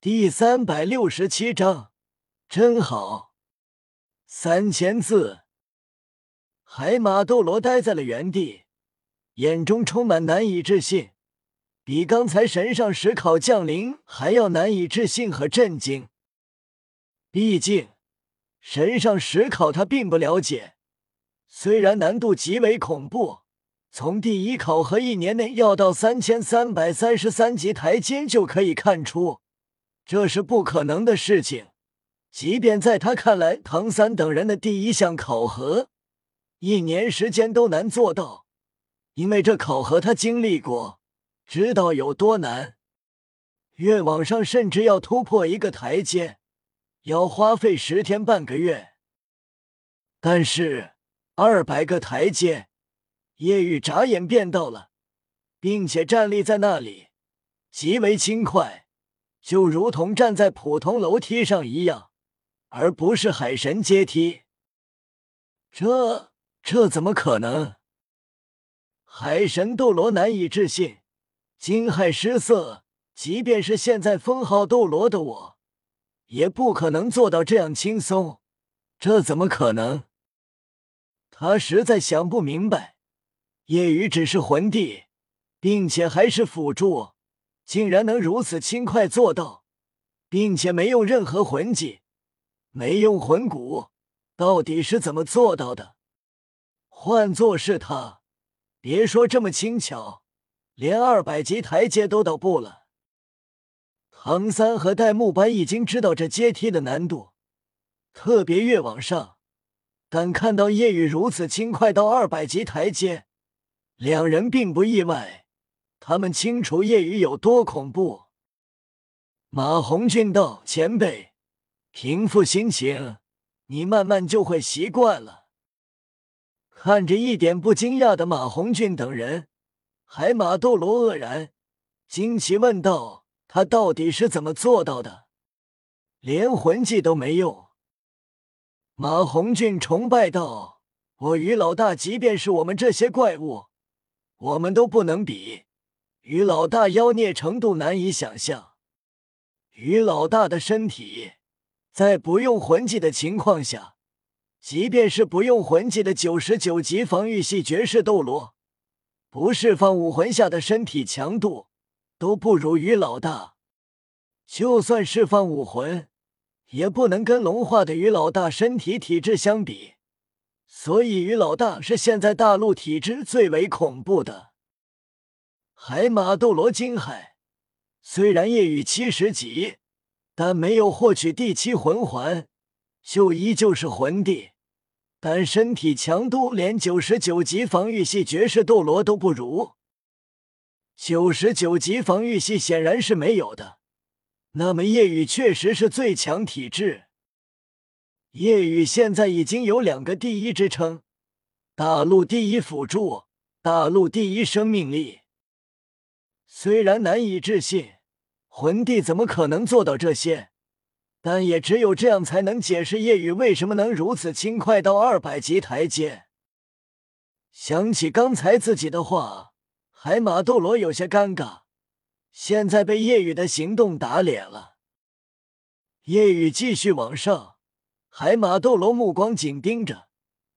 第三百六十七章，真好，三千字。海马斗罗呆在了原地，眼中充满难以置信，比刚才神上石考降临还要难以置信和震惊。毕竟，神上石考他并不了解，虽然难度极为恐怖。从第一考核一年内要到三千三百三十三级台阶，就可以看出这是不可能的事情。即便在他看来，唐三等人的第一项考核一年时间都难做到，因为这考核他经历过，知道有多难。越往上，甚至要突破一个台阶，要花费十天半个月。但是二百个台阶。叶雨眨眼便到了，并且站立在那里，极为轻快，就如同站在普通楼梯上一样，而不是海神阶梯。这这怎么可能？海神斗罗难以置信，惊骇失色。即便是现在封号斗罗的我，也不可能做到这样轻松。这怎么可能？他实在想不明白。夜雨只是魂帝，并且还是辅助，竟然能如此轻快做到，并且没用任何魂技，没用魂骨，到底是怎么做到的？换做是他，别说这么轻巧，连二百级台阶都到不了。唐三和戴沐白已经知道这阶梯的难度，特别越往上，但看到夜雨如此轻快到二百级台阶。两人并不意外，他们清楚夜雨有多恐怖。马红俊道：“前辈，平复心情，你慢慢就会习惯了。”看着一点不惊讶的马红俊等人，海马斗罗愕然，惊奇问道：“他到底是怎么做到的？连魂技都没用？”马红俊崇拜道：“我与老大，即便是我们这些怪物。”我们都不能比，于老大妖孽程度难以想象。于老大的身体，在不用魂技的情况下，即便是不用魂技的九十九级防御系绝世斗罗，不释放武魂下的身体强度，都不如于老大。就算释放武魂，也不能跟龙化的于老大身体体质相比。所以，于老大是现在大陆体质最为恐怖的。海马斗罗惊骇，虽然夜雨七十级，但没有获取第七魂环，就依旧是魂帝。但身体强度连九十九级防御系绝世斗罗都不如，九十九级防御系显然是没有的。那么，夜雨确实是最强体质。夜雨现在已经有两个第一之称：大陆第一辅助，大陆第一生命力。虽然难以置信，魂帝怎么可能做到这些？但也只有这样才能解释夜雨为什么能如此轻快到二百级台阶。想起刚才自己的话，海马斗罗有些尴尬，现在被夜雨的行动打脸了。夜雨继续往上。海马斗罗目光紧盯着，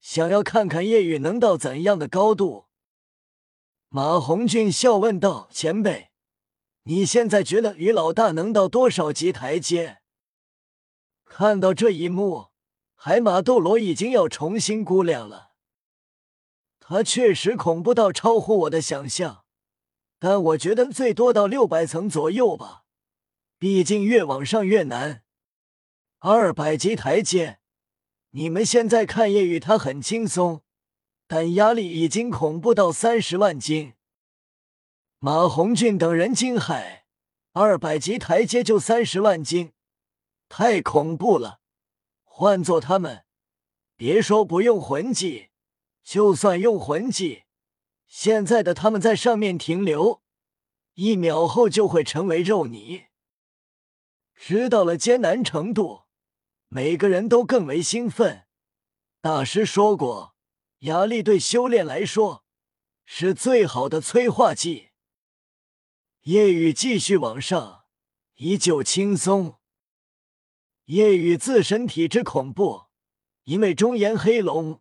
想要看看夜雨能到怎样的高度。马红俊笑问道：“前辈，你现在觉得于老大能到多少级台阶？”看到这一幕，海马斗罗已经要重新估量了。他确实恐怖到超乎我的想象，但我觉得最多到六百层左右吧。毕竟越往上越难。二百级台阶，你们现在看夜雨他很轻松，但压力已经恐怖到三十万斤。马红俊等人惊骇：二百级台阶就三十万斤，太恐怖了！换做他们，别说不用魂技，就算用魂技，现在的他们在上面停留，一秒后就会成为肉泥。知道了艰难程度。每个人都更为兴奋。大师说过，压力对修炼来说是最好的催化剂。夜雨继续往上，依旧轻松。夜雨自身体质恐怖，因为中炎黑龙，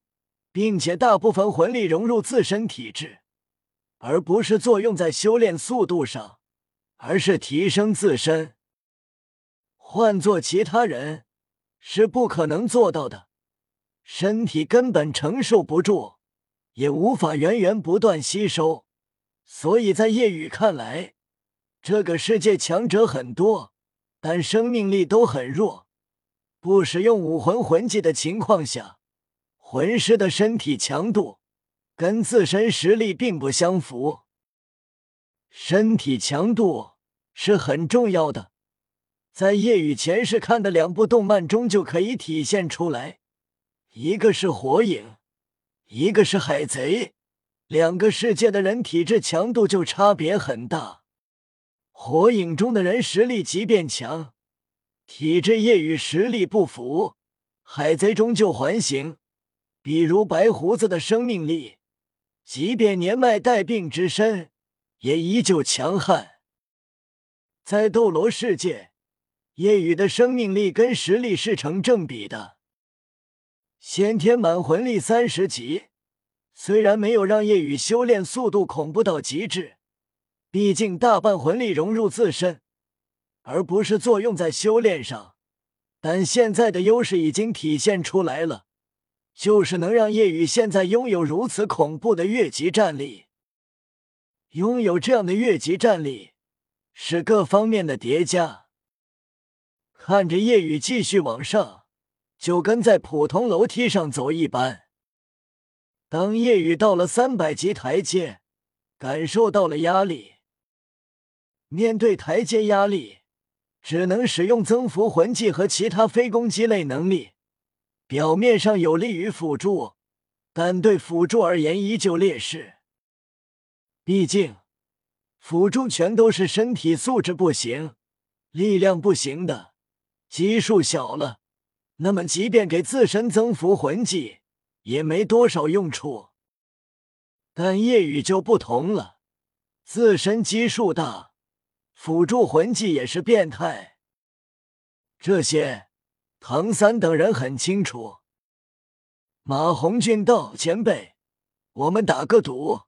并且大部分魂力融入自身体质，而不是作用在修炼速度上，而是提升自身。换做其他人是不可能做到的，身体根本承受不住，也无法源源不断吸收。所以在夜雨看来，这个世界强者很多，但生命力都很弱。不使用武魂魂技的情况下，魂师的身体强度跟自身实力并不相符。身体强度是很重要的，在夜雨前世看的两部动漫中就可以体现出来。一个是火影，一个是海贼，两个世界的人体质强度就差别很大。火影中的人实力即便强。体质业与实力不符，海贼终究还行。比如白胡子的生命力，即便年迈带病之身，也依旧强悍。在斗罗世界，夜雨的生命力跟实力是成正比的。先天满魂力三十级，虽然没有让夜雨修炼速度恐怖到极致，毕竟大半魂力融入自身。而不是作用在修炼上，但现在的优势已经体现出来了，就是能让叶雨现在拥有如此恐怖的越级战力。拥有这样的越级战力，是各方面的叠加。看着叶雨继续往上，就跟在普通楼梯上走一般。当夜雨到了三百级台阶，感受到了压力。面对台阶压力。只能使用增幅魂技和其他非攻击类能力，表面上有利于辅助，但对辅助而言依旧劣势。毕竟辅助全都是身体素质不行、力量不行的，基数小了，那么即便给自身增幅魂技也没多少用处。但夜雨就不同了，自身基数大。辅助魂技也是变态，这些唐三等人很清楚。马红俊道：“前辈，我们打个赌，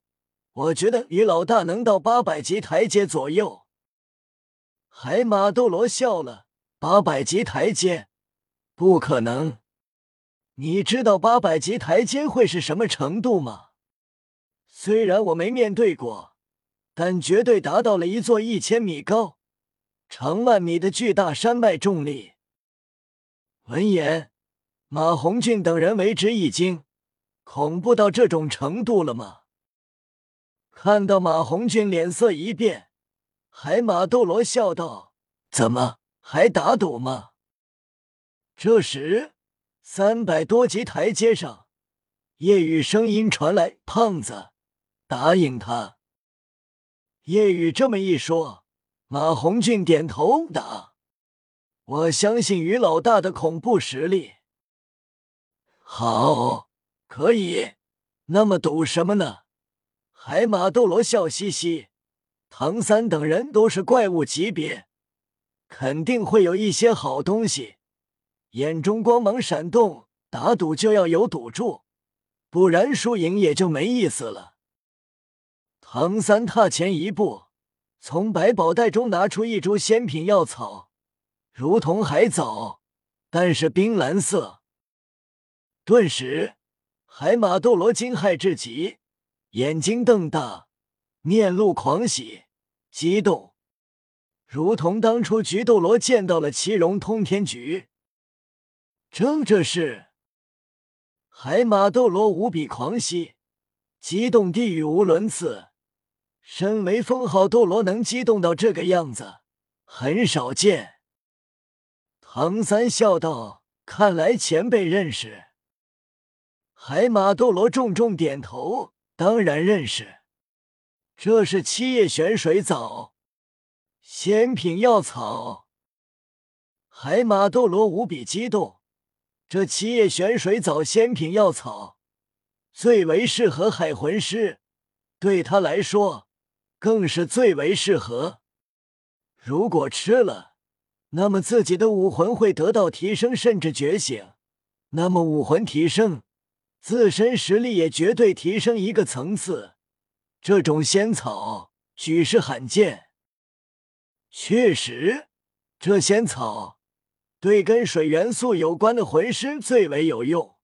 我觉得于老大能到八百级台阶左右。”海马斗罗笑了：“八百级台阶，不可能。你知道八百级台阶会是什么程度吗？虽然我没面对过。”但绝对达到了一座一千米高、长万米的巨大山脉重力。闻言，马红俊等人为之一惊：恐怖到这种程度了吗？看到马红俊脸色一变，海马斗罗笑道：“怎么还打赌吗？”这时，三百多级台阶上，夜雨声音传来：“胖子，答应他。”叶雨这么一说，马红俊点头答：“我相信于老大的恐怖实力。”好，可以。那么赌什么呢？海马斗罗笑嘻嘻：“唐三等人都是怪物级别，肯定会有一些好东西。”眼中光芒闪动，打赌就要有赌注，不然输赢也就没意思了。唐三踏前一步，从百宝袋中拿出一株仙品药草，如同海藻，但是冰蓝色。顿时，海马斗罗惊骇至极，眼睛瞪大，面露狂喜、激动，如同当初菊斗罗见到了七龙通天菊。正这是，海马斗罗无比狂喜、激动，地语无伦次。身为封号斗罗，能激动到这个样子，很少见。唐三笑道：“看来前辈认识。”海马斗罗重重点头：“当然认识，这是七叶玄水藻，仙品药草。”海马斗罗无比激动，这七叶玄水藻仙品药草最为适合海魂师，对他来说。更是最为适合。如果吃了，那么自己的武魂会得到提升，甚至觉醒。那么武魂提升，自身实力也绝对提升一个层次。这种仙草举世罕见。确实，这仙草对跟水元素有关的魂师最为有用。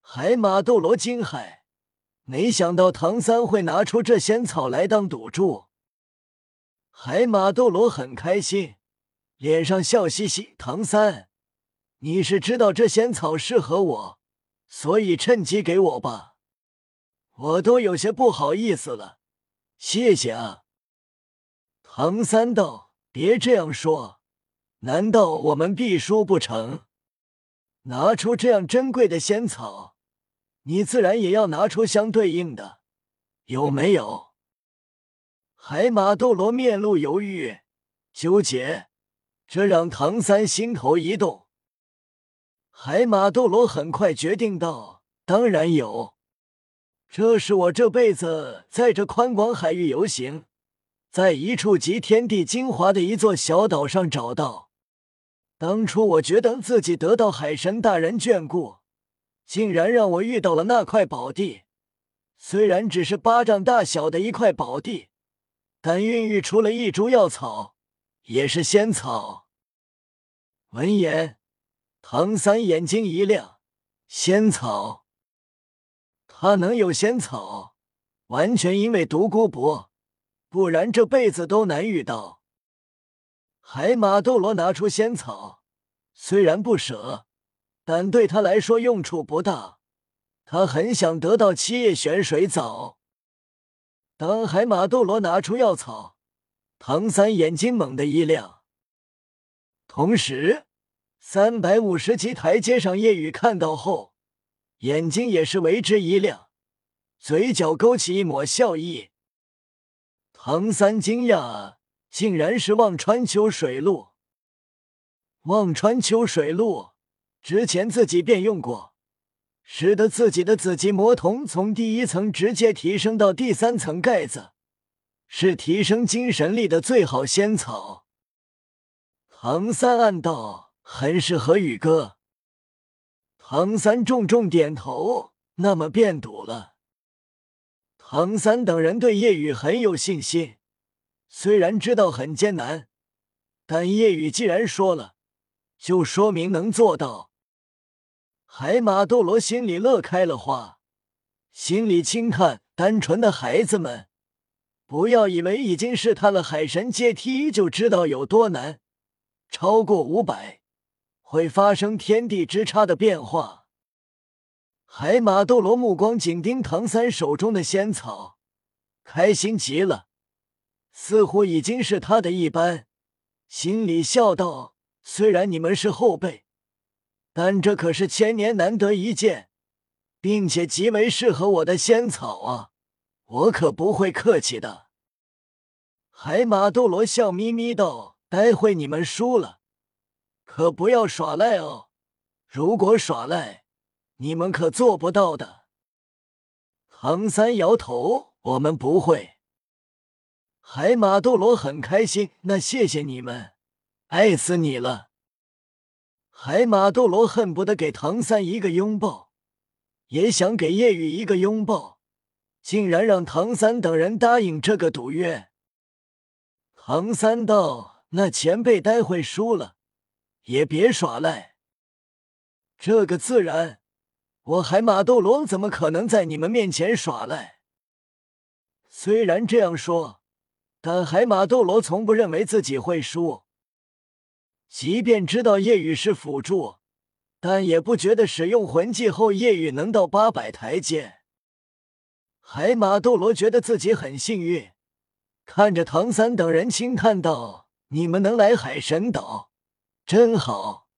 海马斗罗惊骇，没想到唐三会拿出这仙草来当赌注。海马斗罗很开心，脸上笑嘻嘻。唐三，你是知道这仙草适合我，所以趁机给我吧。我都有些不好意思了，谢谢啊。唐三道：“别这样说，难道我们必输不成？拿出这样珍贵的仙草。”你自然也要拿出相对应的，有没有？海马斗罗面露犹豫、纠结，这让唐三心头一动。海马斗罗很快决定道：“当然有，这是我这辈子在这宽广海域游行，在一处集天地精华的一座小岛上找到。当初我觉得自己得到海神大人眷顾。”竟然让我遇到了那块宝地，虽然只是巴掌大小的一块宝地，但孕育出了一株药草，也是仙草。闻言，唐三眼睛一亮：仙草，他能有仙草，完全因为独孤博，不然这辈子都难遇到。海马斗罗拿出仙草，虽然不舍。但对他来说用处不大，他很想得到七叶玄水藻。当海马斗罗拿出药草，唐三眼睛猛地一亮。同时，三百五十级台阶上，叶雨看到后，眼睛也是为之一亮，嘴角勾起一抹笑意。唐三惊讶，竟然是忘川秋水露。忘川秋水露。之前自己便用过，使得自己的紫极魔瞳从第一层直接提升到第三层盖子，是提升精神力的最好仙草。唐三暗道很适合宇哥。唐三重重点头，那么便赌了。唐三等人对叶雨很有信心，虽然知道很艰难，但夜雨既然说了，就说明能做到。海马斗罗心里乐开了花，心里轻叹：单纯的孩子们，不要以为已经是他了海神阶梯就知道有多难，超过五百会发生天地之差的变化。海马斗罗目光紧盯唐三手中的仙草，开心极了，似乎已经是他的一般，心里笑道：虽然你们是后辈。但这可是千年难得一见，并且极为适合我的仙草啊！我可不会客气的。海马斗罗笑眯眯道：“待会你们输了，可不要耍赖哦！如果耍赖，你们可做不到的。”唐三摇头：“我们不会。”海马斗罗很开心：“那谢谢你们，爱死你了。”海马斗罗恨不得给唐三一个拥抱，也想给叶雨一个拥抱，竟然让唐三等人答应这个赌约。唐三道：“那前辈待会输了，也别耍赖。”这个自然，我海马斗罗怎么可能在你们面前耍赖？虽然这样说，但海马斗罗从不认为自己会输。即便知道夜雨是辅助，但也不觉得使用魂技后夜雨能到八百台阶。海马斗罗觉得自己很幸运，看着唐三等人轻叹道：“你们能来海神岛，真好。”